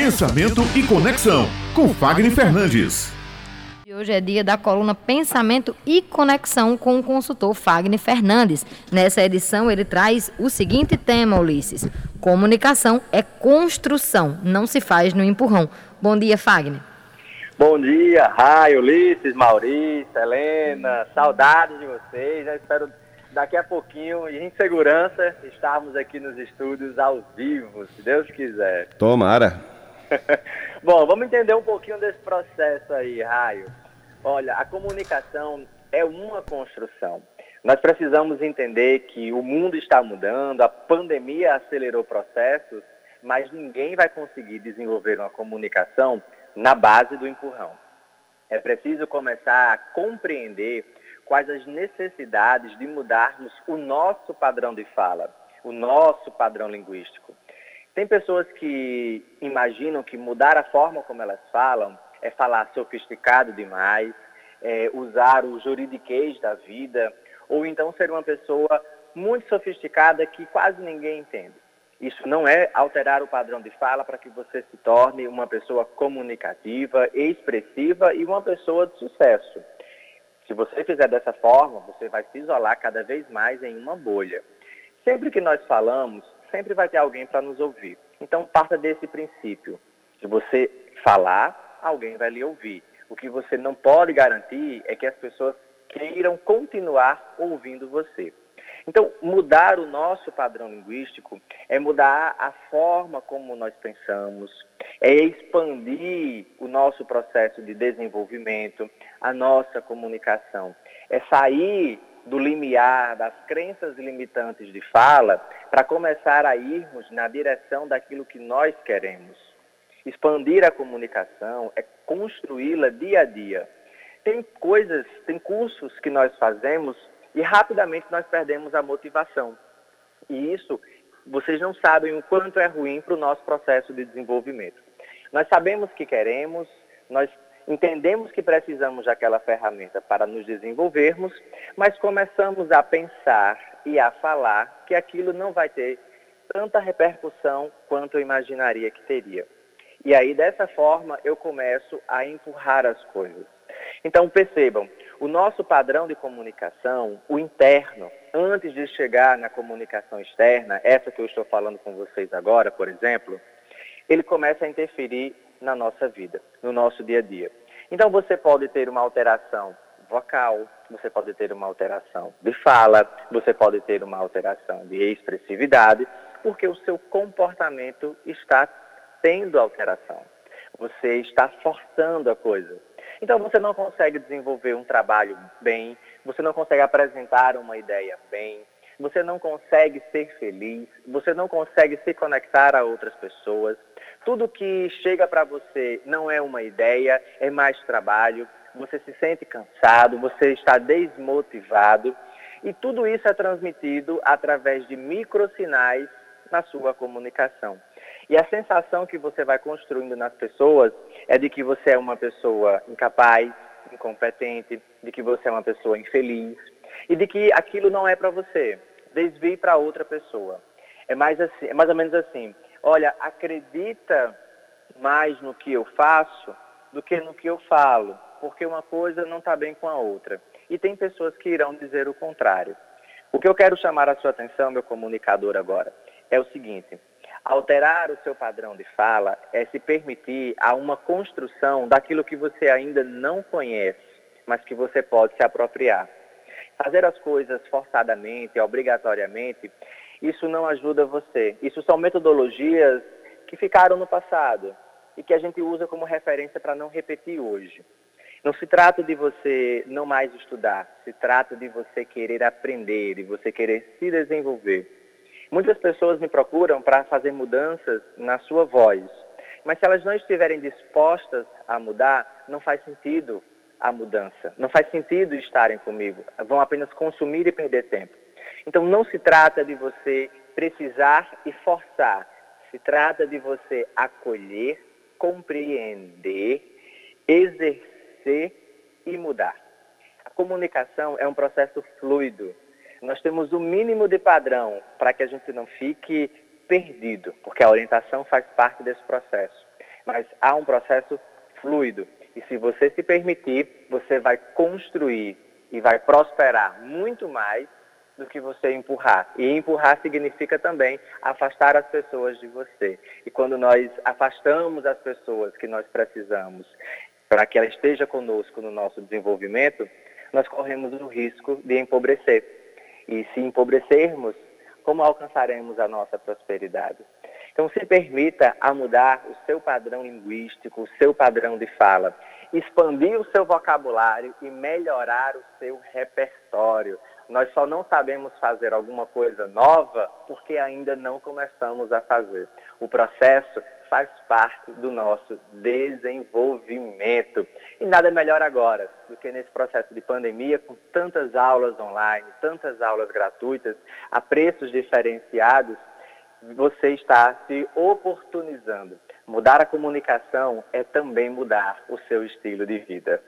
Pensamento e Conexão, com Fagner Fernandes. Hoje é dia da coluna Pensamento e Conexão com o consultor Fagner Fernandes. Nessa edição, ele traz o seguinte tema, Ulisses: Comunicação é construção, não se faz no empurrão. Bom dia, Fagner. Bom dia, Raio, Ulisses, Maurício, Helena, saudades de vocês. Já espero daqui a pouquinho, em segurança, estarmos aqui nos estúdios ao vivo, se Deus quiser. Tomara. Bom, vamos entender um pouquinho desse processo aí, Raio. Olha, a comunicação é uma construção. Nós precisamos entender que o mundo está mudando, a pandemia acelerou processos, mas ninguém vai conseguir desenvolver uma comunicação na base do empurrão. É preciso começar a compreender quais as necessidades de mudarmos o nosso padrão de fala, o nosso padrão linguístico. Tem pessoas que imaginam que mudar a forma como elas falam é falar sofisticado demais, é usar o juridiquês da vida, ou então ser uma pessoa muito sofisticada que quase ninguém entende. Isso não é alterar o padrão de fala para que você se torne uma pessoa comunicativa, expressiva e uma pessoa de sucesso. Se você fizer dessa forma, você vai se isolar cada vez mais em uma bolha. Sempre que nós falamos, sempre vai ter alguém para nos ouvir. Então, parta desse princípio. Se você falar, alguém vai lhe ouvir. O que você não pode garantir é que as pessoas queiram continuar ouvindo você. Então, mudar o nosso padrão linguístico é mudar a forma como nós pensamos, é expandir o nosso processo de desenvolvimento, a nossa comunicação, é sair do limiar das crenças limitantes de fala para começar a irmos na direção daquilo que nós queremos. Expandir a comunicação é construí-la dia a dia. Tem coisas, tem cursos que nós fazemos e rapidamente nós perdemos a motivação. E isso, vocês não sabem o quanto é ruim para o nosso processo de desenvolvimento. Nós sabemos que queremos, nós entendemos que precisamos daquela ferramenta para nos desenvolvermos, mas começamos a pensar e a falar que aquilo não vai ter tanta repercussão quanto eu imaginaria que teria. E aí, dessa forma, eu começo a empurrar as coisas. Então, percebam, o nosso padrão de comunicação, o interno, antes de chegar na comunicação externa, essa que eu estou falando com vocês agora, por exemplo, ele começa a interferir na nossa vida, no nosso dia a dia. Então, você pode ter uma alteração vocal, você pode ter uma alteração de fala, você pode ter uma alteração de expressividade, porque o seu comportamento está tendo alteração. Você está forçando a coisa. Então você não consegue desenvolver um trabalho bem, você não consegue apresentar uma ideia bem, você não consegue ser feliz, você não consegue se conectar a outras pessoas. Tudo que chega para você não é uma ideia, é mais trabalho. Você se sente cansado, você está desmotivado. E tudo isso é transmitido através de microsinais na sua comunicação. E a sensação que você vai construindo nas pessoas é de que você é uma pessoa incapaz, incompetente, de que você é uma pessoa infeliz e de que aquilo não é para você. Desvie para outra pessoa. É mais assim, é mais ou menos assim. Olha, acredita mais no que eu faço do que no que eu falo, porque uma coisa não está bem com a outra. E tem pessoas que irão dizer o contrário. O que eu quero chamar a sua atenção, meu comunicador, agora, é o seguinte: alterar o seu padrão de fala é se permitir a uma construção daquilo que você ainda não conhece, mas que você pode se apropriar. Fazer as coisas forçadamente, obrigatoriamente, isso não ajuda você. Isso são metodologias que ficaram no passado e que a gente usa como referência para não repetir hoje. Não se trata de você não mais estudar, se trata de você querer aprender, de você querer se desenvolver. Muitas pessoas me procuram para fazer mudanças na sua voz, mas se elas não estiverem dispostas a mudar, não faz sentido a mudança, não faz sentido estarem comigo, vão apenas consumir e perder tempo. Então não se trata de você precisar e forçar, se trata de você acolher, compreender, exercer e mudar. A comunicação é um processo fluido, nós temos o mínimo de padrão para que a gente não fique perdido, porque a orientação faz parte desse processo. mas há um processo fluido. E se você se permitir, você vai construir e vai prosperar muito mais do que você empurrar. E empurrar significa também afastar as pessoas de você. E quando nós afastamos as pessoas que nós precisamos para que ela esteja conosco no nosso desenvolvimento, nós corremos o risco de empobrecer. E se empobrecermos, como alcançaremos a nossa prosperidade? Então, se permita a mudar o seu padrão linguístico, o seu padrão de fala, expandir o seu vocabulário e melhorar o seu repertório. Nós só não sabemos fazer alguma coisa nova porque ainda não começamos a fazer. O processo faz parte do nosso desenvolvimento. E nada melhor agora do que nesse processo de pandemia, com tantas aulas online, tantas aulas gratuitas, a preços diferenciados, você está se oportunizando. Mudar a comunicação é também mudar o seu estilo de vida.